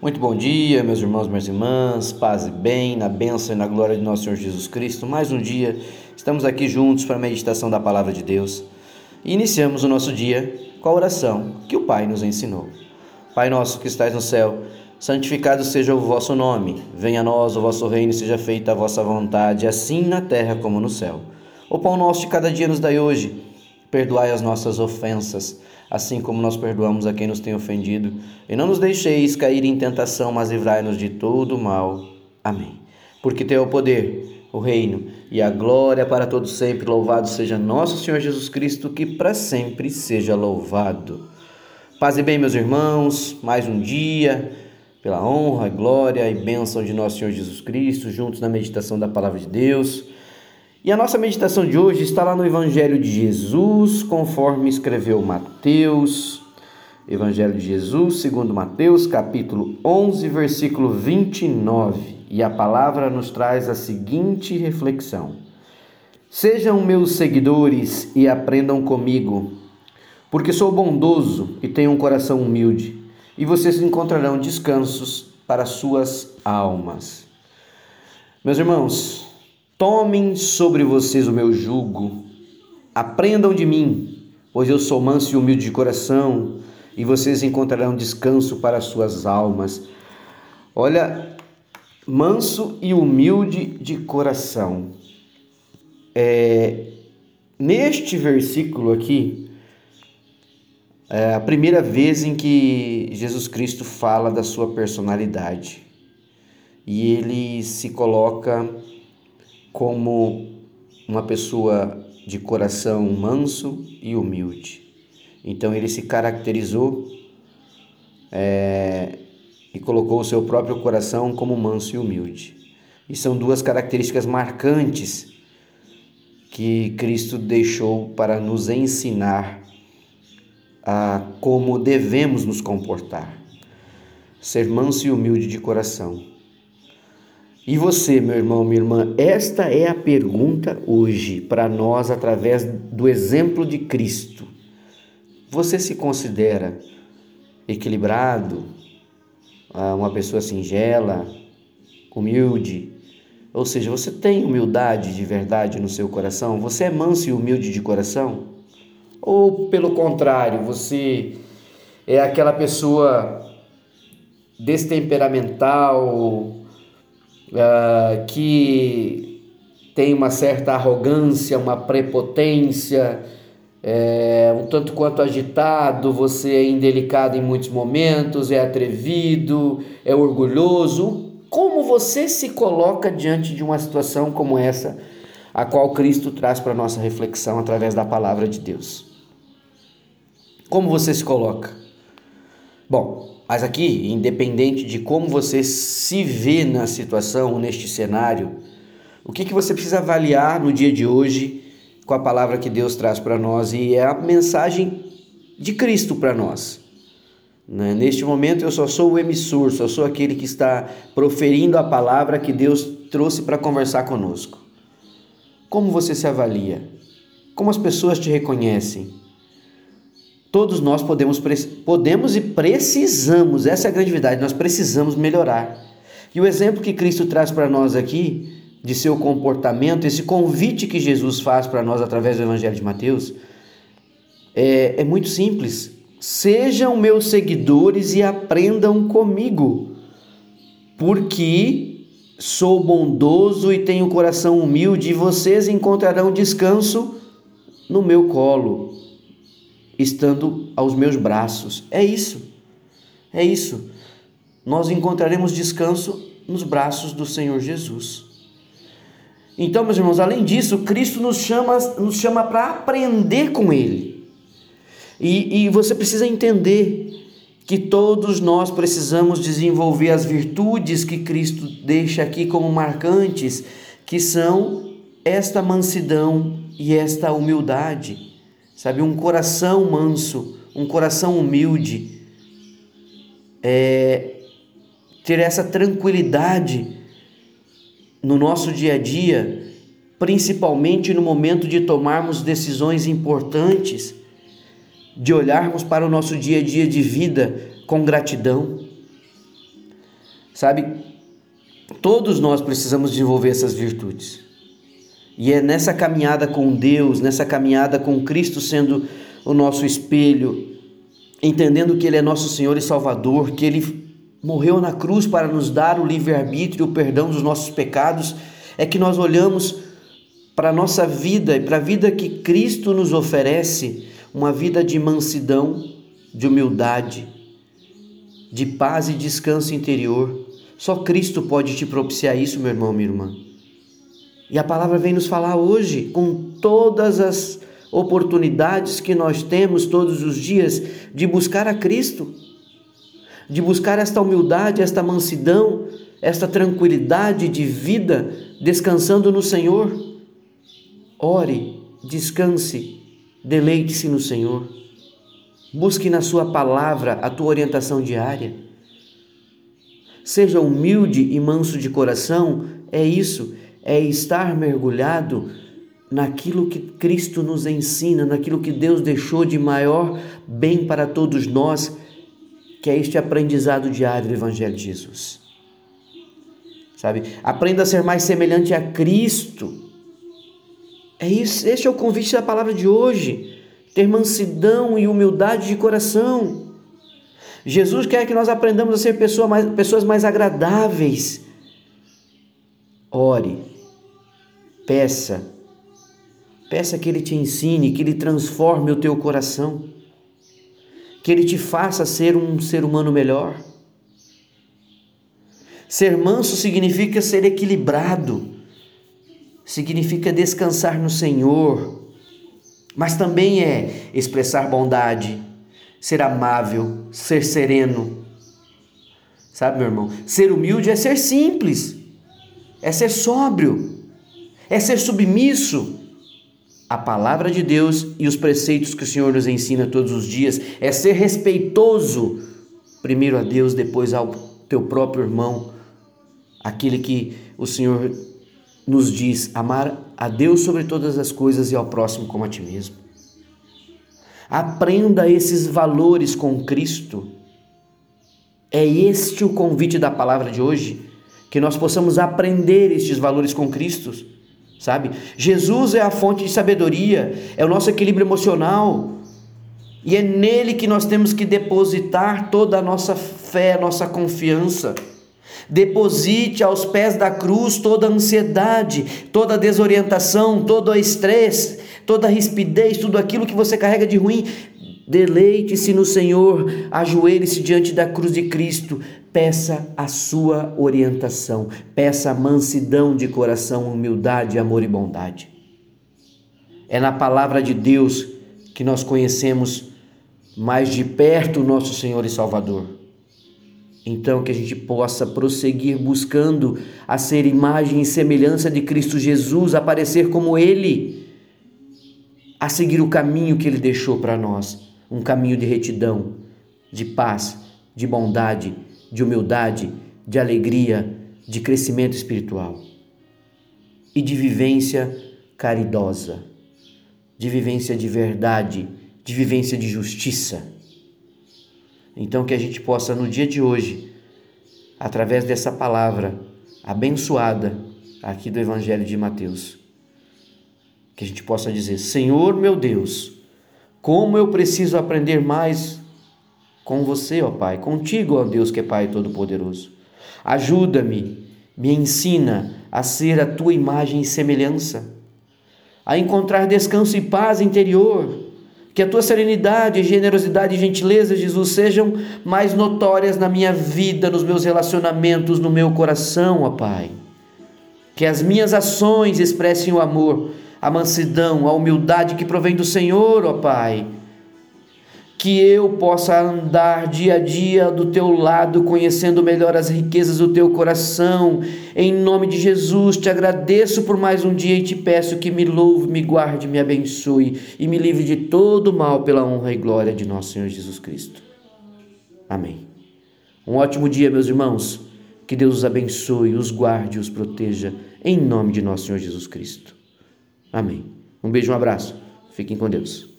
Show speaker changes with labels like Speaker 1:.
Speaker 1: Muito bom dia, meus irmãos, minhas irmãs, paz e bem, na bênção e na glória de nosso Senhor Jesus Cristo. Mais um dia, estamos aqui juntos para a meditação da palavra de Deus. E iniciamos o nosso dia com a oração que o Pai nos ensinou. Pai nosso que estais no céu, santificado seja o vosso nome. Venha a nós o vosso reino, seja feita a vossa vontade, assim na terra como no céu. O pão nosso de cada dia nos dai hoje. Perdoai as nossas ofensas assim como nós perdoamos a quem nos tem ofendido. E não nos deixeis cair em tentação, mas livrai-nos de todo mal. Amém. Porque teu o poder, o reino e a glória para todos sempre. Louvado seja nosso Senhor Jesus Cristo, que para sempre seja louvado. Paz e bem, meus irmãos, mais um dia, pela honra, glória e bênção de nosso Senhor Jesus Cristo, juntos na meditação da palavra de Deus. E a nossa meditação de hoje está lá no Evangelho de Jesus, conforme escreveu Mateus. Evangelho de Jesus, segundo Mateus, capítulo 11, versículo 29. E a palavra nos traz a seguinte reflexão: Sejam meus seguidores e aprendam comigo, porque sou bondoso e tenho um coração humilde, e vocês encontrarão descansos para suas almas. Meus irmãos, Tomem sobre vocês o meu jugo, aprendam de mim, pois eu sou manso e humilde de coração, e vocês encontrarão descanso para as suas almas. Olha, manso e humilde de coração. É, neste versículo aqui, é a primeira vez em que Jesus Cristo fala da sua personalidade. E ele se coloca como uma pessoa de coração manso e humilde. Então ele se caracterizou é, e colocou o seu próprio coração como manso e humilde. E são duas características marcantes que Cristo deixou para nos ensinar a como devemos nos comportar. Ser manso e humilde de coração e você, meu irmão, minha irmã, esta é a pergunta hoje para nós através do exemplo de Cristo. Você se considera equilibrado, ah, uma pessoa singela, humilde? Ou seja, você tem humildade de verdade no seu coração? Você é manso e humilde de coração? Ou pelo contrário, você é aquela pessoa destemperamental, uh, que tem uma certa arrogância, uma prepotência, é, um tanto quanto agitado, você é indelicado em muitos momentos, é atrevido, é orgulhoso. Como você se coloca diante de uma situação como essa, a qual Cristo traz para nossa reflexão através da palavra de Deus? Como você se coloca? Bom, mas aqui, independente de como você se vê na situação, neste cenário, o que, que você precisa avaliar no dia de hoje com a palavra que Deus traz para nós e é a mensagem de Cristo para nós. Né? Neste momento eu só sou o emissor, só sou aquele que está proferindo a palavra que Deus trouxe para conversar conosco. Como você se avalia? Como as pessoas te reconhecem? Todos nós podemos, podemos e precisamos, essa é a grande verdade, nós precisamos melhorar. E o exemplo que Cristo traz para nós aqui, de seu comportamento, esse convite que Jesus faz para nós através do Evangelho de Mateus, é, é muito simples. Sejam meus seguidores e aprendam comigo, porque sou bondoso e tenho coração humilde, e vocês encontrarão descanso no meu colo estando aos meus braços. É isso. É isso. Nós encontraremos descanso nos braços do Senhor Jesus. Então, meus irmãos, além disso, Cristo nos chama, nos chama para aprender com Ele. E, e você precisa entender que todos nós precisamos desenvolver as virtudes que Cristo deixa aqui como marcantes, que são esta mansidão e esta humildade sabe? Um coração manso, um coração humilde, é, ter essa tranquilidade no nosso dia a dia, principalmente no momento de tomarmos decisões importantes, de olharmos para o nosso dia a dia de vida com gratidão. Sabe, todos nós precisamos desenvolver essas virtudes. E é nessa caminhada com Deus, nessa caminhada com Cristo sendo o nosso espelho, entendendo que Ele é nosso Senhor e Salvador, que Ele morreu na cruz para nos dar o livre-arbítrio e o perdão dos nossos pecados, é que nós olhamos para a nossa vida e para a vida que Cristo nos oferece, uma vida de mansidão, de humildade, de paz e descanso interior. Só Cristo pode te propiciar isso, meu irmão, minha irmã. E a palavra vem nos falar hoje, com todas as oportunidades que nós temos todos os dias de buscar a Cristo, de buscar esta humildade, esta mansidão, esta tranquilidade de vida, descansando no Senhor. Ore, descanse, deleite-se no Senhor. Busque na Sua palavra a tua orientação diária. Seja humilde e manso de coração, é isso é estar mergulhado naquilo que Cristo nos ensina, naquilo que Deus deixou de maior bem para todos nós, que é este aprendizado diário do Evangelho de Jesus. Sabe? Aprenda a ser mais semelhante a Cristo. É isso, este é o convite da palavra de hoje. Ter mansidão e humildade de coração. Jesus quer que nós aprendamos a ser pessoa mais, pessoas mais agradáveis. Ore, Peça. Peça que Ele te ensine, que Ele transforme o teu coração, que Ele te faça ser um ser humano melhor. Ser manso significa ser equilibrado, significa descansar no Senhor, mas também é expressar bondade, ser amável, ser sereno. Sabe, meu irmão? Ser humilde é ser simples, é ser sóbrio é ser submisso à palavra de Deus e os preceitos que o Senhor nos ensina todos os dias, é ser respeitoso, primeiro a Deus, depois ao teu próprio irmão, aquele que o Senhor nos diz amar a Deus sobre todas as coisas e ao próximo como a ti mesmo. Aprenda esses valores com Cristo. É este o convite da palavra de hoje, que nós possamos aprender estes valores com Cristo sabe? Jesus é a fonte de sabedoria, é o nosso equilíbrio emocional. E é nele que nós temos que depositar toda a nossa fé, nossa confiança. Deposite aos pés da cruz toda a ansiedade, toda a desorientação, todo o estresse, toda a rispidez, tudo aquilo que você carrega de ruim. Deleite-se no Senhor, ajoelhe-se diante da cruz de Cristo, peça a sua orientação, peça mansidão de coração, humildade, amor e bondade. É na palavra de Deus que nós conhecemos mais de perto o nosso Senhor e Salvador. Então, que a gente possa prosseguir buscando a ser imagem e semelhança de Cristo Jesus, aparecer como Ele, a seguir o caminho que Ele deixou para nós um caminho de retidão, de paz, de bondade, de humildade, de alegria, de crescimento espiritual e de vivência caridosa, de vivência de verdade, de vivência de justiça. Então, que a gente possa, no dia de hoje, através dessa palavra abençoada aqui do Evangelho de Mateus, que a gente possa dizer: Senhor meu Deus, como eu preciso aprender mais com você, ó Pai, contigo, ó Deus que é Pai Todo-Poderoso. Ajuda-me, me ensina a ser a tua imagem e semelhança, a encontrar descanso e paz interior. Que a tua serenidade, generosidade e gentileza, Jesus, sejam mais notórias na minha vida, nos meus relacionamentos, no meu coração, ó Pai. Que as minhas ações expressem o amor, a mansidão, a humildade que provém do Senhor, ó Pai que eu possa andar dia a dia do teu lado, conhecendo melhor as riquezas do teu coração. Em nome de Jesus, te agradeço por mais um dia e te peço que me louve, me guarde, me abençoe e me livre de todo mal pela honra e glória de nosso Senhor Jesus Cristo. Amém. Um ótimo dia, meus irmãos. Que Deus os abençoe, os guarde os proteja, em nome de nosso Senhor Jesus Cristo. Amém. Um beijo, um abraço. Fiquem com Deus.